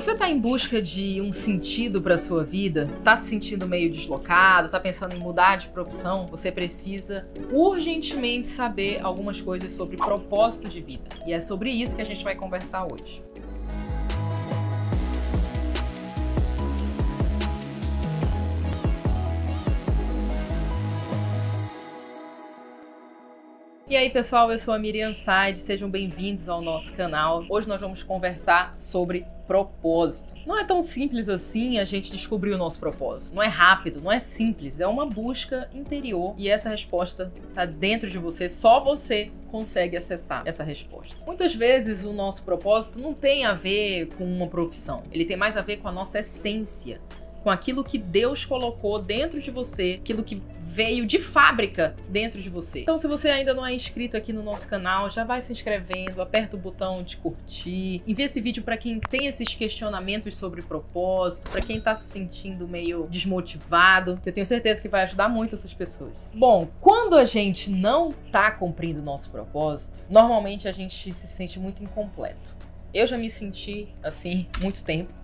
Você tá em busca de um sentido para sua vida? Tá se sentindo meio deslocado? Tá pensando em mudar de profissão? Você precisa urgentemente saber algumas coisas sobre propósito de vida. E é sobre isso que a gente vai conversar hoje. E aí, pessoal, eu sou a Miriam Side, sejam bem-vindos ao nosso canal. Hoje nós vamos conversar sobre propósito. Não é tão simples assim a gente descobrir o nosso propósito. Não é rápido, não é simples, é uma busca interior e essa resposta está dentro de você, só você consegue acessar essa resposta. Muitas vezes o nosso propósito não tem a ver com uma profissão, ele tem mais a ver com a nossa essência com aquilo que Deus colocou dentro de você, aquilo que veio de fábrica dentro de você. Então, se você ainda não é inscrito aqui no nosso canal, já vai se inscrevendo, aperta o botão de curtir, envia esse vídeo para quem tem esses questionamentos sobre propósito, para quem tá se sentindo meio desmotivado. Eu tenho certeza que vai ajudar muito essas pessoas. Bom, quando a gente não tá cumprindo o nosso propósito, normalmente a gente se sente muito incompleto. Eu já me senti assim muito tempo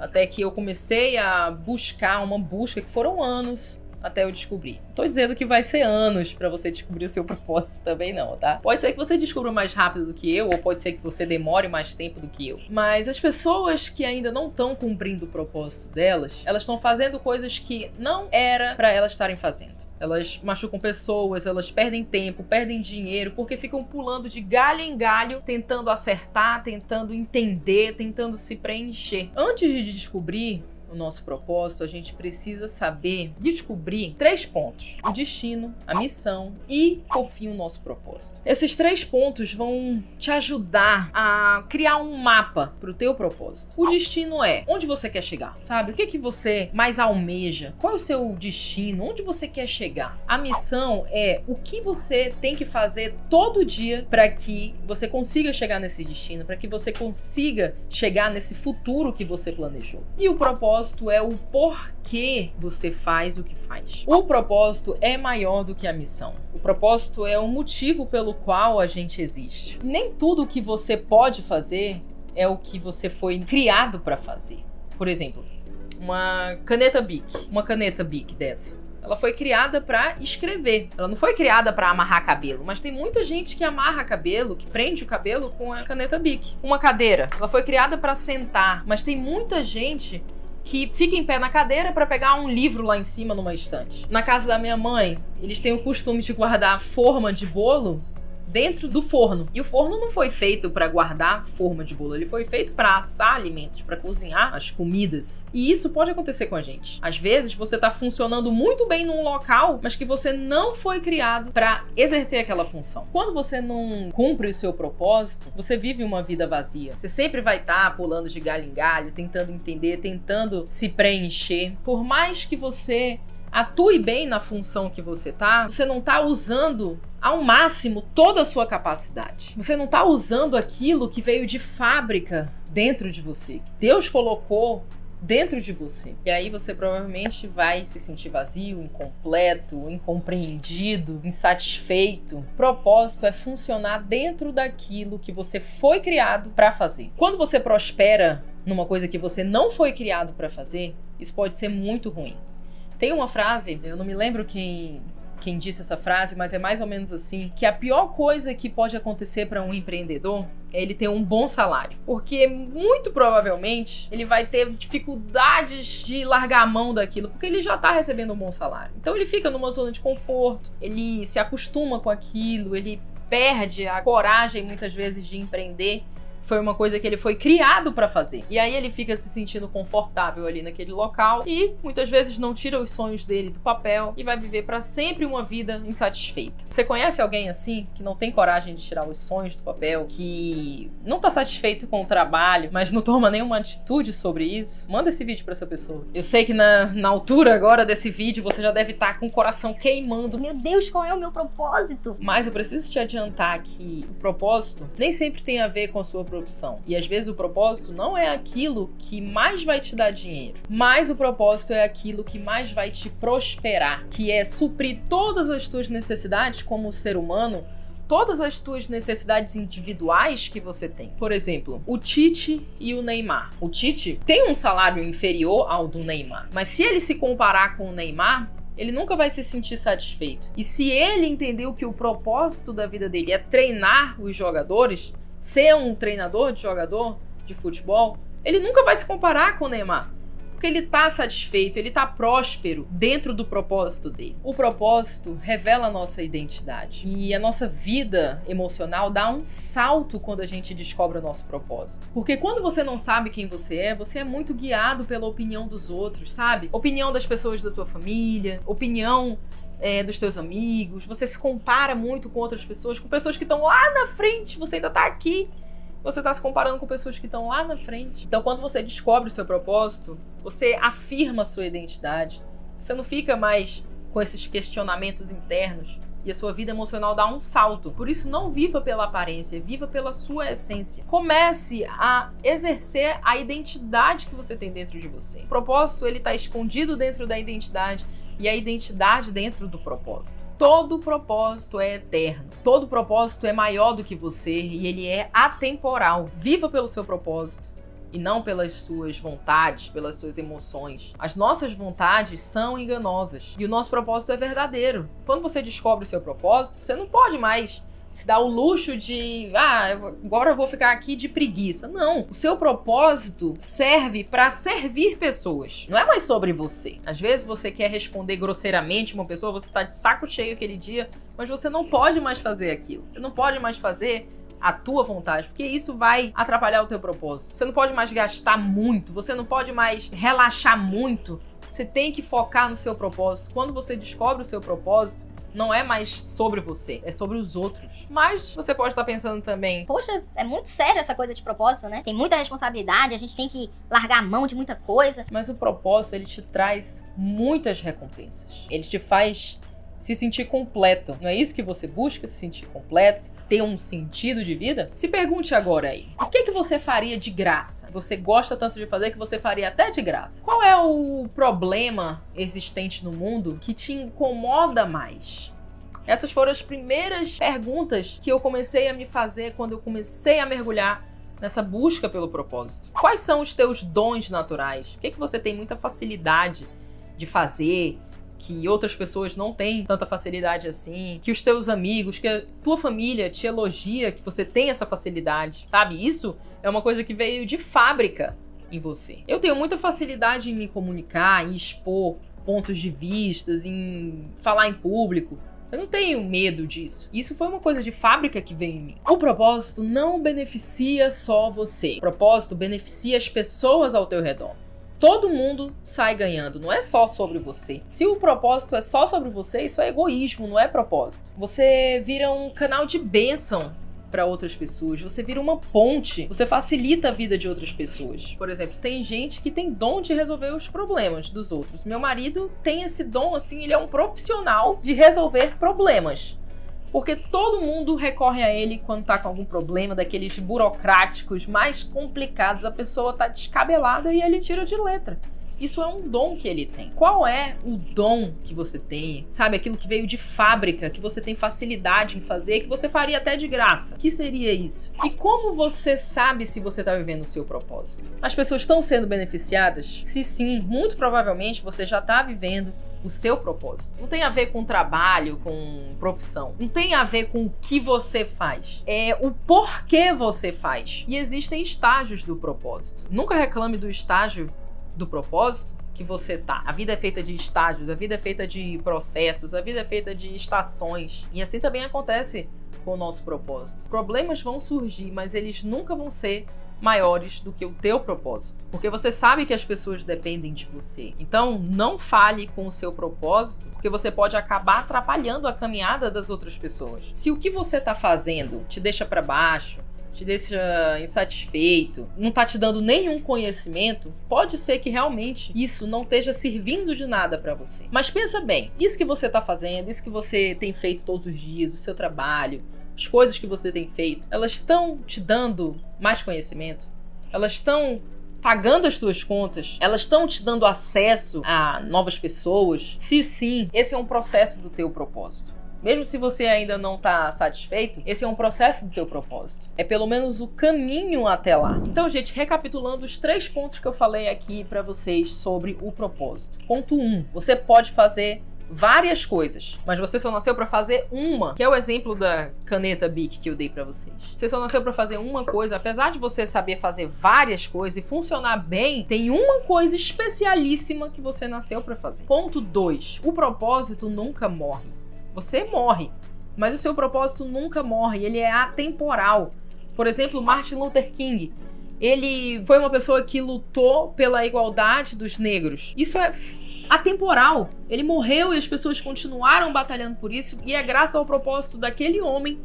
até que eu comecei a buscar uma busca que foram anos até eu descobrir. Não tô dizendo que vai ser anos para você descobrir o seu propósito também não, tá? Pode ser que você descubra mais rápido do que eu, ou pode ser que você demore mais tempo do que eu. Mas as pessoas que ainda não estão cumprindo o propósito delas, elas estão fazendo coisas que não era para elas estarem fazendo. Elas machucam pessoas, elas perdem tempo, perdem dinheiro, porque ficam pulando de galho em galho, tentando acertar, tentando entender, tentando se preencher. Antes de descobrir o nosso propósito, a gente precisa saber descobrir três pontos: o destino, a missão e, por fim, o nosso propósito. Esses três pontos vão te ajudar a criar um mapa para o teu propósito. O destino é onde você quer chegar, sabe? O que que você mais almeja? Qual é o seu destino? Onde você quer chegar? A missão é o que você tem que fazer todo dia para que você consiga chegar nesse destino, para que você consiga chegar nesse futuro que você planejou. E o propósito propósito é o porquê você faz o que faz. O propósito é maior do que a missão. O propósito é o motivo pelo qual a gente existe. Nem tudo que você pode fazer é o que você foi criado para fazer. Por exemplo, uma caneta Bic, uma caneta Bic dessa. Ela foi criada para escrever. Ela não foi criada para amarrar cabelo, mas tem muita gente que amarra cabelo, que prende o cabelo com a caneta Bic. Uma cadeira, ela foi criada para sentar, mas tem muita gente que fica em pé na cadeira para pegar um livro lá em cima numa estante. Na casa da minha mãe, eles têm o costume de guardar forma de bolo dentro do forno. E o forno não foi feito para guardar forma de bolo, ele foi feito para assar alimentos, para cozinhar as comidas. E isso pode acontecer com a gente. Às vezes você tá funcionando muito bem num local, mas que você não foi criado para exercer aquela função. Quando você não cumpre o seu propósito, você vive uma vida vazia. Você sempre vai estar tá pulando de galho em galho, tentando entender, tentando se preencher. Por mais que você atue bem na função que você tá, você não tá usando ao máximo toda a sua capacidade. Você não tá usando aquilo que veio de fábrica dentro de você, que Deus colocou dentro de você. E aí você provavelmente vai se sentir vazio, incompleto, incompreendido, insatisfeito. O propósito é funcionar dentro daquilo que você foi criado para fazer. Quando você prospera numa coisa que você não foi criado para fazer, isso pode ser muito ruim. Tem uma frase, eu não me lembro quem quem disse essa frase, mas é mais ou menos assim, que a pior coisa que pode acontecer para um empreendedor é ele ter um bom salário, porque muito provavelmente ele vai ter dificuldades de largar a mão daquilo, porque ele já tá recebendo um bom salário. Então ele fica numa zona de conforto, ele se acostuma com aquilo, ele perde a coragem muitas vezes de empreender foi uma coisa que ele foi criado para fazer. E aí ele fica se sentindo confortável ali naquele local e muitas vezes não tira os sonhos dele do papel e vai viver para sempre uma vida insatisfeita. Você conhece alguém assim que não tem coragem de tirar os sonhos do papel, que não tá satisfeito com o trabalho, mas não toma nenhuma atitude sobre isso? Manda esse vídeo para essa pessoa. Eu sei que na, na altura agora desse vídeo você já deve estar tá com o coração queimando. Meu Deus, qual é o meu propósito? Mas eu preciso te adiantar que o propósito nem sempre tem a ver com a sua profissão. E às vezes o propósito não é aquilo que mais vai te dar dinheiro, mas o propósito é aquilo que mais vai te prosperar, que é suprir todas as tuas necessidades como ser humano todas as tuas necessidades individuais que você tem. Por exemplo, o Tite e o Neymar. O Tite tem um salário inferior ao do Neymar, mas se ele se comparar com o Neymar, ele nunca vai se sentir satisfeito. E se ele entendeu que o propósito da vida dele é treinar os jogadores, ser um treinador de jogador de futebol, ele nunca vai se comparar com o Neymar porque ele tá satisfeito, ele tá próspero dentro do propósito dele. O propósito revela a nossa identidade e a nossa vida emocional dá um salto quando a gente descobre o nosso propósito. Porque quando você não sabe quem você é, você é muito guiado pela opinião dos outros, sabe? Opinião das pessoas da tua família, opinião é, dos teus amigos, você se compara muito com outras pessoas, com pessoas que estão lá na frente, você ainda tá aqui você está se comparando com pessoas que estão lá na frente. Então, quando você descobre o seu propósito, você afirma a sua identidade. Você não fica mais com esses questionamentos internos e a sua vida emocional dá um salto. Por isso, não viva pela aparência, viva pela sua essência. Comece a exercer a identidade que você tem dentro de você. O propósito ele está escondido dentro da identidade e a identidade dentro do propósito. Todo propósito é eterno. Todo propósito é maior do que você e ele é atemporal. Viva pelo seu propósito e não pelas suas vontades, pelas suas emoções. As nossas vontades são enganosas e o nosso propósito é verdadeiro. Quando você descobre o seu propósito, você não pode mais se dá o luxo de, ah, agora eu vou ficar aqui de preguiça. Não, o seu propósito serve para servir pessoas. Não é mais sobre você. Às vezes você quer responder grosseiramente uma pessoa, você tá de saco cheio aquele dia, mas você não pode mais fazer aquilo. Você não pode mais fazer a tua vontade, porque isso vai atrapalhar o teu propósito. Você não pode mais gastar muito, você não pode mais relaxar muito. Você tem que focar no seu propósito. Quando você descobre o seu propósito, não é mais sobre você, é sobre os outros. Mas você pode estar pensando também. Poxa, é muito sério essa coisa de propósito, né? Tem muita responsabilidade, a gente tem que largar a mão de muita coisa. Mas o propósito, ele te traz muitas recompensas. Ele te faz se sentir completo. Não é isso que você busca? Se sentir completo, ter um sentido de vida? Se pergunte agora aí: o que, que você faria de graça? Você gosta tanto de fazer que você faria até de graça. Qual é o problema existente no mundo que te incomoda mais? Essas foram as primeiras perguntas que eu comecei a me fazer quando eu comecei a mergulhar nessa busca pelo propósito. Quais são os teus dons naturais? O que, que você tem muita facilidade de fazer? Que outras pessoas não têm tanta facilidade assim, que os teus amigos, que a tua família te elogia que você tem essa facilidade, sabe? Isso é uma coisa que veio de fábrica em você. Eu tenho muita facilidade em me comunicar, em expor pontos de vistas, em falar em público. Eu não tenho medo disso. Isso foi uma coisa de fábrica que veio em mim. O propósito não beneficia só você. O propósito beneficia as pessoas ao teu redor todo mundo sai ganhando, não é só sobre você. Se o propósito é só sobre você, isso é egoísmo, não é propósito. Você vira um canal de bênção para outras pessoas, você vira uma ponte, você facilita a vida de outras pessoas. Por exemplo, tem gente que tem dom de resolver os problemas dos outros. Meu marido tem esse dom assim, ele é um profissional de resolver problemas. Porque todo mundo recorre a ele quando tá com algum problema, daqueles burocráticos mais complicados. A pessoa tá descabelada e ele tira de letra. Isso é um dom que ele tem. Qual é o dom que você tem? Sabe, aquilo que veio de fábrica, que você tem facilidade em fazer, que você faria até de graça. que seria isso? E como você sabe se você está vivendo o seu propósito? As pessoas estão sendo beneficiadas? Se sim, muito provavelmente você já está vivendo o seu propósito. Não tem a ver com trabalho, com profissão. Não tem a ver com o que você faz. É o porquê você faz. E existem estágios do propósito. Nunca reclame do estágio do propósito que você tá. A vida é feita de estágios, a vida é feita de processos, a vida é feita de estações. E assim também acontece com o nosso propósito. Problemas vão surgir, mas eles nunca vão ser maiores do que o teu propósito. Porque você sabe que as pessoas dependem de você. Então, não fale com o seu propósito, porque você pode acabar atrapalhando a caminhada das outras pessoas. Se o que você está fazendo te deixa para baixo, te deixa insatisfeito, não tá te dando nenhum conhecimento, pode ser que realmente isso não esteja servindo de nada para você. Mas pensa bem, isso que você tá fazendo, isso que você tem feito todos os dias, o seu trabalho, as coisas que você tem feito, elas estão te dando mais conhecimento? Elas estão pagando as suas contas? Elas estão te dando acesso a novas pessoas? Se sim, esse é um processo do teu propósito. Mesmo se você ainda não está satisfeito, esse é um processo do teu propósito. É pelo menos o caminho até lá. Então, gente, recapitulando os três pontos que eu falei aqui para vocês sobre o propósito. Ponto 1. Um, você pode fazer várias coisas, mas você só nasceu para fazer uma, que é o exemplo da caneta Bic que eu dei para vocês. Você só nasceu para fazer uma coisa, apesar de você saber fazer várias coisas e funcionar bem, tem uma coisa especialíssima que você nasceu para fazer. Ponto 2. O propósito nunca morre. Você morre, mas o seu propósito nunca morre, ele é atemporal. Por exemplo, Martin Luther King, ele foi uma pessoa que lutou pela igualdade dos negros. Isso é atemporal. Ele morreu e as pessoas continuaram batalhando por isso, e é graças ao propósito daquele homem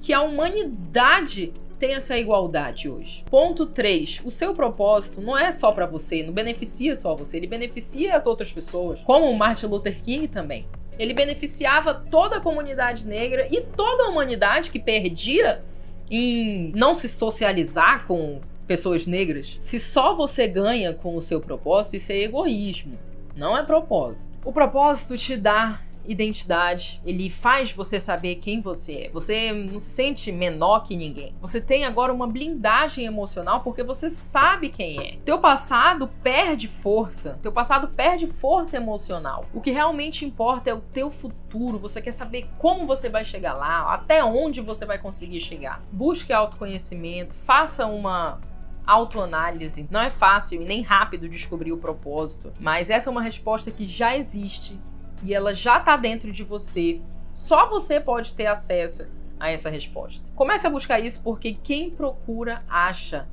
que a humanidade tem essa igualdade hoje. Ponto 3. O seu propósito não é só para você, não beneficia só você, ele beneficia as outras pessoas, como o Martin Luther King também. Ele beneficiava toda a comunidade negra e toda a humanidade que perdia em não se socializar com pessoas negras. Se só você ganha com o seu propósito, isso é egoísmo. Não é propósito. O propósito te dá identidade, ele faz você saber quem você é. Você não se sente menor que ninguém. Você tem agora uma blindagem emocional porque você sabe quem é. Teu passado perde força, teu passado perde força emocional. O que realmente importa é o teu futuro. Você quer saber como você vai chegar lá, até onde você vai conseguir chegar. Busque autoconhecimento, faça uma autoanálise. Não é fácil e nem rápido descobrir o propósito, mas essa é uma resposta que já existe e ela já está dentro de você. Só você pode ter acesso a essa resposta. Comece a buscar isso porque quem procura acha.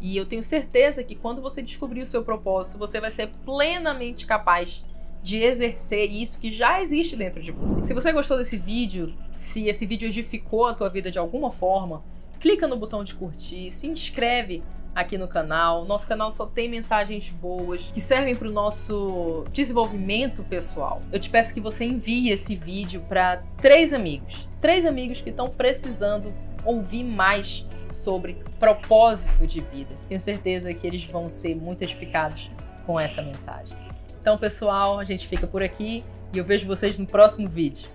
E eu tenho certeza que quando você descobrir o seu propósito, você vai ser plenamente capaz de exercer isso que já existe dentro de você. Se você gostou desse vídeo, se esse vídeo edificou a tua vida de alguma forma, clica no botão de curtir, se inscreve aqui no canal. Nosso canal só tem mensagens boas que servem para o nosso desenvolvimento pessoal. Eu te peço que você envie esse vídeo para três amigos, três amigos que estão precisando ouvir mais sobre propósito de vida. Tenho certeza que eles vão ser muito edificados com essa mensagem. Então, pessoal, a gente fica por aqui e eu vejo vocês no próximo vídeo.